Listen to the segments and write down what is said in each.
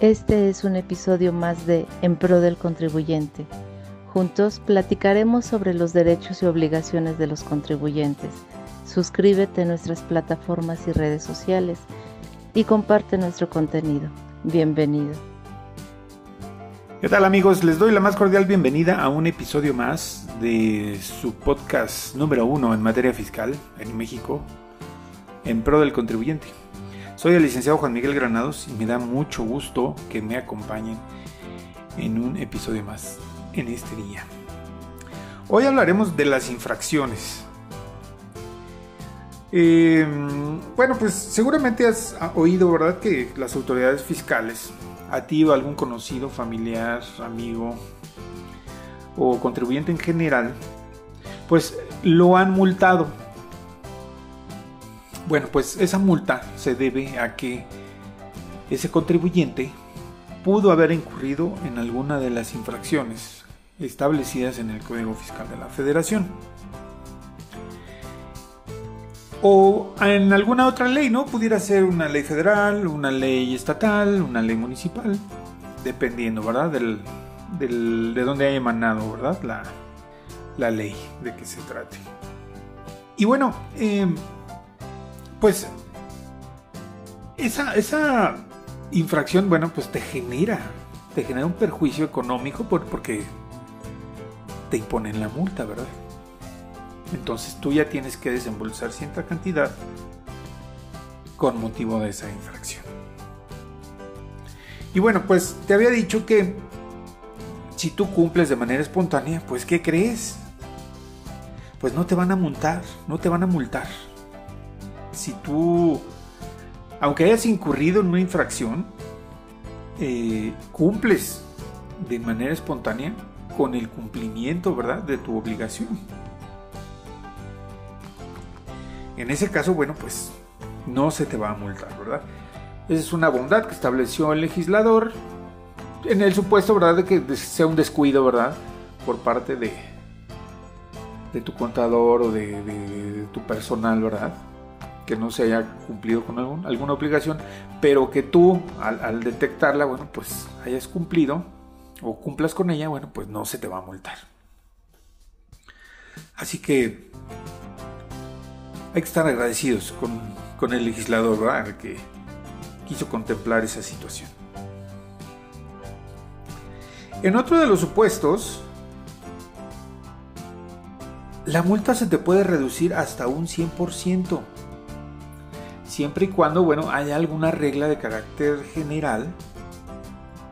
Este es un episodio más de En Pro del Contribuyente. Juntos platicaremos sobre los derechos y obligaciones de los contribuyentes. Suscríbete a nuestras plataformas y redes sociales y comparte nuestro contenido. Bienvenido. ¿Qué tal amigos? Les doy la más cordial bienvenida a un episodio más de su podcast número uno en materia fiscal en México, En Pro del Contribuyente. Soy el licenciado Juan Miguel Granados y me da mucho gusto que me acompañen en un episodio más en este día. Hoy hablaremos de las infracciones. Em, bueno, pues seguramente has oído, ¿verdad?, que las autoridades fiscales, a ti o algún conocido, familiar, amigo o contribuyente en general, pues lo han multado bueno, pues esa multa se debe a que ese contribuyente pudo haber incurrido en alguna de las infracciones establecidas en el Código Fiscal de la Federación. O en alguna otra ley, ¿no? Pudiera ser una ley federal, una ley estatal, una ley municipal, dependiendo, ¿verdad? Del, de dónde haya emanado, ¿verdad? La, la ley de que se trate. Y bueno, eh, pues esa, esa infracción, bueno, pues te genera, te genera un perjuicio económico porque te imponen la multa, ¿verdad? Entonces tú ya tienes que desembolsar cierta cantidad con motivo de esa infracción. Y bueno, pues te había dicho que si tú cumples de manera espontánea, pues ¿qué crees? Pues no te van a multar, no te van a multar si tú, aunque hayas incurrido en una infracción, eh, cumples de manera espontánea con el cumplimiento, ¿verdad?, de tu obligación. En ese caso, bueno, pues no se te va a multar, ¿verdad? Esa es una bondad que estableció el legislador en el supuesto, ¿verdad?, de que sea un descuido, ¿verdad?, por parte de, de tu contador o de tu personal, ¿verdad? Que no se haya cumplido con alguna obligación, pero que tú al, detectarla, bueno, pues hayas cumplido o cumplas con ella, bueno, pues no se te va a multar. Así que hay que estar agradecidos con, el legislador, ¿verdad? que quiso contemplar esa situación. En otro de los supuestos, la multa se te puede reducir hasta un 100% siempre y cuando, bueno, haya alguna regla de carácter general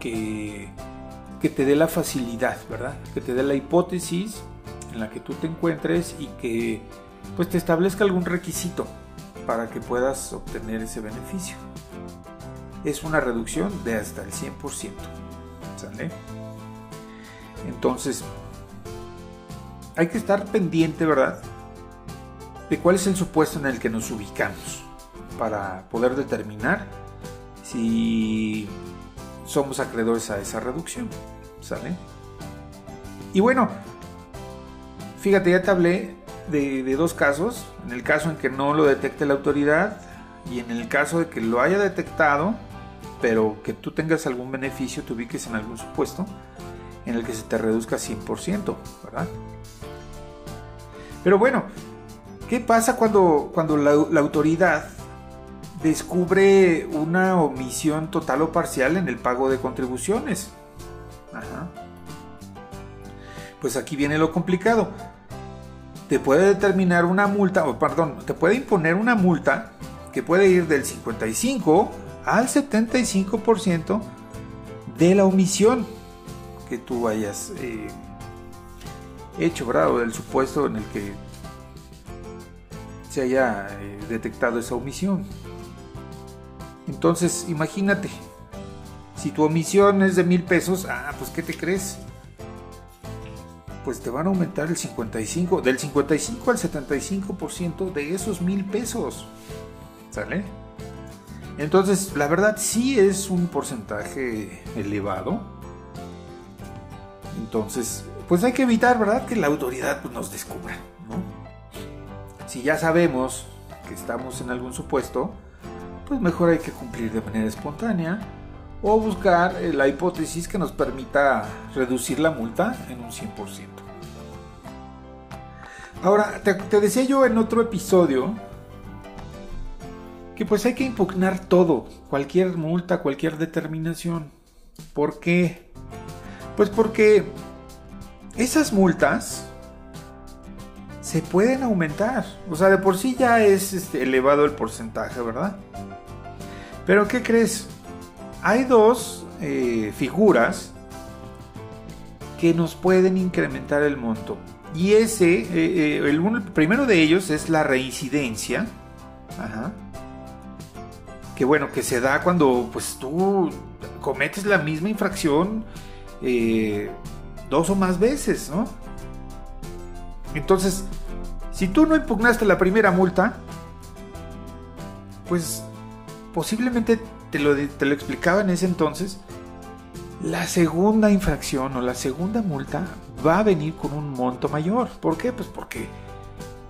que, te dé la facilidad, ¿verdad? Que te dé la hipótesis en la que tú te encuentres y que pues te establezca algún requisito para que puedas obtener ese beneficio. Es una reducción de hasta el 100%. ¿Sale? Entonces, hay que estar pendiente, ¿verdad? De cuál es el supuesto en el que nos ubicamos para poder determinar si somos acreedores a esa reducción. ¿Sale? Y bueno, fíjate, ya te hablé de, dos casos. En el caso en que no lo detecte la autoridad y en el caso de que lo haya detectado, pero que tú tengas algún beneficio, te ubiques en algún supuesto en el que se te reduzca 100%, ¿verdad? Pero bueno, ¿qué pasa cuando, cuando la, la autoridad descubre una omisión total o parcial en el pago de contribuciones. Pues aquí viene lo complicado. Te puede determinar una multa, o perdón, te puede imponer una multa que puede ir del 55 al 75% de la omisión que tú hayas eh, hecho, ¿verdad? O del supuesto en el que se haya eh, detectado esa omisión. Entonces, imagínate, si tu omisión es de mil pesos, ah, pues ¿qué te crees? Pues te van a aumentar el 55, del 55 al 75% de esos mil pesos. ¿Sale? Entonces, la verdad sí es un porcentaje elevado. Entonces, pues hay que evitar, ¿verdad? Que la autoridad pues, nos descubra. Si ya sabemos que estamos en algún supuesto, pues mejor hay que cumplir de manera espontánea o buscar eh, la hipótesis que nos permita reducir la multa en un 100%. Ahora, te, te decía yo en otro episodio que pues hay que impugnar todo, cualquier multa, cualquier determinación. ¿Por qué? Pues porque esas multas se pueden aumentar. O sea, de por sí ya es este, elevado el porcentaje, ¿verdad? Pero ¿qué crees? Hay dos eh, figuras que nos pueden incrementar el monto. Y ese, eh, eh, el, el, primero de ellos es la reincidencia. Ajá que bueno, que se da cuando pues tú cometes la misma infracción dos o más veces, ¿no? Entonces, si tú no impugnaste la primera multa, pues posiblemente te lo, te lo explicaba en ese entonces, la segunda infracción o la segunda multa va a venir con un monto mayor. ¿Por qué? Pues porque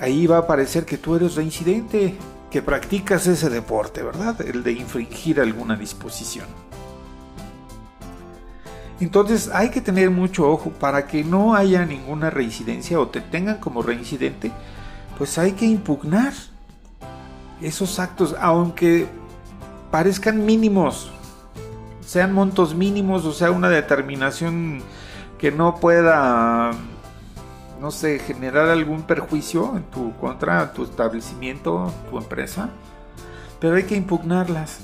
ahí va a parecer que tú eres reincidente que practicas ese deporte, ¿verdad? El de infringir alguna disposición. Entonces hay que tener mucho ojo. Para que no haya ninguna reincidencia o te tengan como reincidente, pues hay que impugnar esos actos, aunque parezcan mínimos, sean montos mínimos, o sea, una determinación que no pueda no sé, generar algún perjuicio en tu contra, tu establecimiento, tu empresa, pero hay que impugnarlas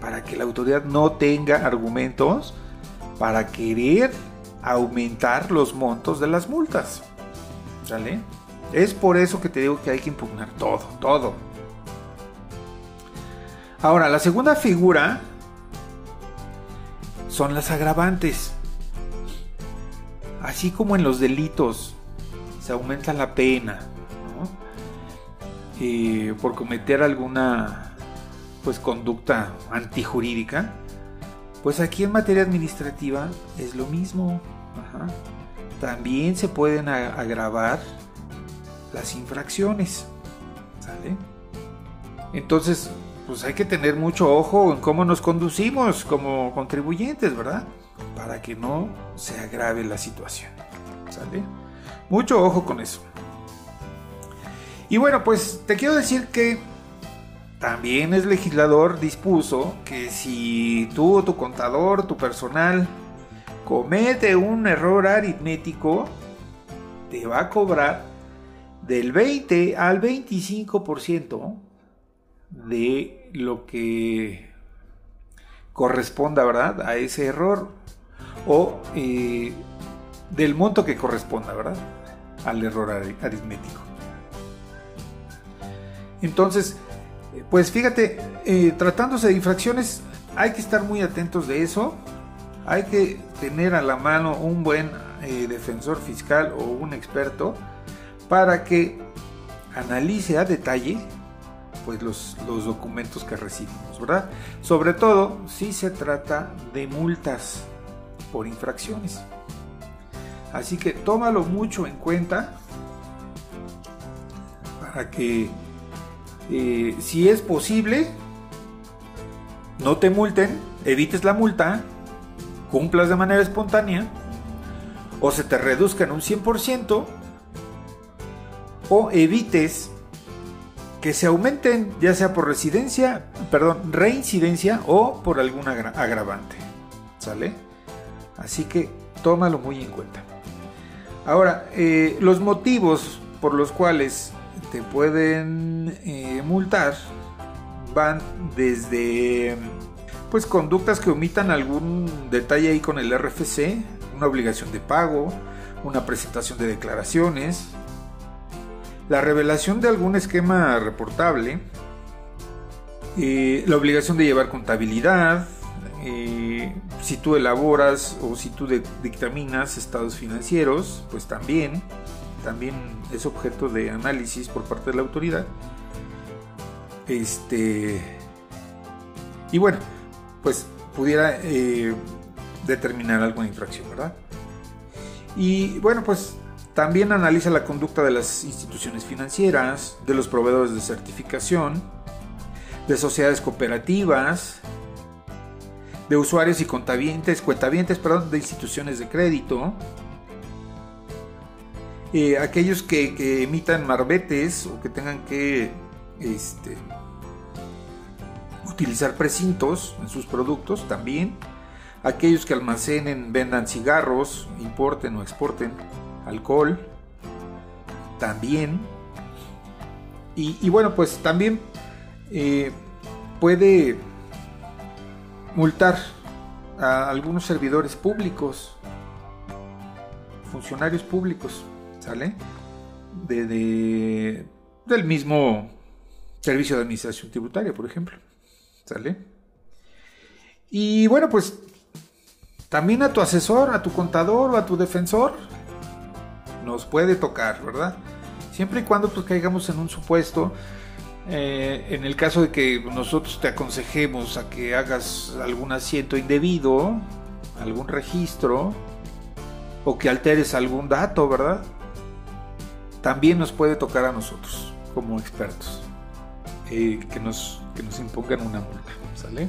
para que la autoridad no tenga argumentos para querer aumentar los montos de las multas. ¿Sale? Es por eso que te digo que hay que impugnar todo, todo. Ahora, la segunda figura son las agravantes. Así como en los delitos se aumenta la pena por cometer alguna pues conducta antijurídica, pues aquí en materia administrativa es lo mismo. También se pueden agravar las infracciones. Entonces, pues hay que tener mucho ojo en cómo nos conducimos como contribuyentes, ¿verdad? Para que no se agrave la situación. ¿Sale? Mucho ojo con eso. Y bueno, pues te quiero decir que también el legislador dispuso que si tú tu contador, tu personal, comete un error aritmético, te va a cobrar del 20 al 25% de lo que corresponda, ¿verdad? A ese error. O eh, del monto que corresponda, ¿verdad? Al error aritmético. Entonces, pues fíjate, eh, tratándose de infracciones, hay que estar muy atentos de eso. Hay que tener a la mano un buen eh, defensor fiscal o un experto para que analice a detalle pues los, los, documentos que recibimos, ¿verdad? Sobre todo si se trata de multas por infracciones. Así que tómalo mucho en cuenta para que eh, si es posible no te multen, evites la multa, cumplas de manera espontánea o se te reduzca en un 100% o evites que se aumenten ya sea por residencia, perdón, reincidencia o por alguna agravante. ¿Sale? Así que tómalo muy en cuenta. Ahora, eh, los motivos por los cuales pueden eh, multar van desde pues conductas que omitan algún detalle ahí con el RFC, una obligación de pago, una presentación de declaraciones, la revelación de algún esquema reportable, eh, la obligación de llevar contabilidad, eh, si tú elaboras o si tú dictaminas estados financieros, pues también, también es objeto de análisis por parte de la autoridad. Este. Y bueno, pues pudiera eh, determinar alguna infracción, ¿verdad? Y bueno, pues también analiza la conducta de las instituciones financieras, de los proveedores de certificación, de sociedades cooperativas, de usuarios y contabientes, cuentavientes perdón, de instituciones de crédito, aquellos que, emitan marbetes o que tengan que este, utilizar precintos en sus productos también, aquellos que almacenen, vendan cigarros, importen o exporten alcohol, también, y, bueno, pues también eh, puede multar a algunos servidores públicos, funcionarios públicos, ¿sale? De, del mismo servicio de administración tributaria, por ejemplo, ¿sale? Y bueno, pues también a tu asesor, a tu contador o a tu defensor nos puede tocar, ¿verdad? Siempre y cuando pues caigamos en un supuesto eh, en el caso de que nosotros te aconsejemos a que hagas algún asiento indebido, algún registro, o que alteres algún dato, ¿verdad? También nos puede tocar a nosotros, como expertos, eh, que, nos, que nos impongan una multa, ¿sale?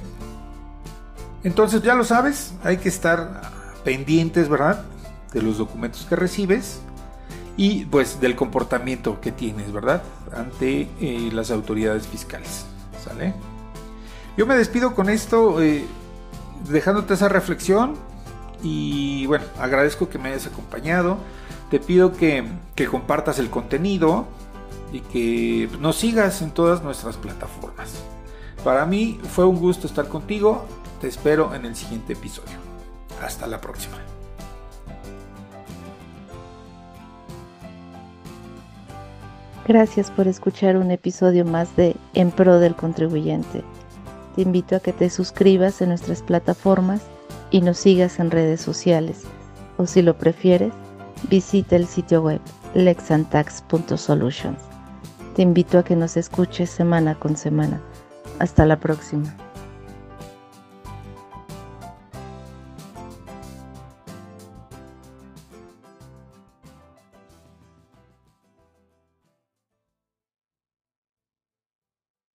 Entonces ya lo sabes, hay que estar pendientes, ¿verdad? De los documentos que recibes y pues del comportamiento que tienes, ¿verdad? Ante eh, las autoridades fiscales. ¿Sale? Yo me despido con esto, eh, dejándote esa reflexión y bueno, agradezco que me hayas acompañado. Te pido que, compartas el contenido y que nos sigas en todas nuestras plataformas. Para mí fue un gusto estar contigo. Te espero en el siguiente episodio. Hasta la próxima. Gracias por escuchar un episodio más de En Pro del Contribuyente. Te invito a que te suscribas en nuestras plataformas y nos sigas en redes sociales. O si lo prefieres, visita el sitio web lexantax.solutions. Te invito a que nos escuches semana con semana. Hasta la próxima.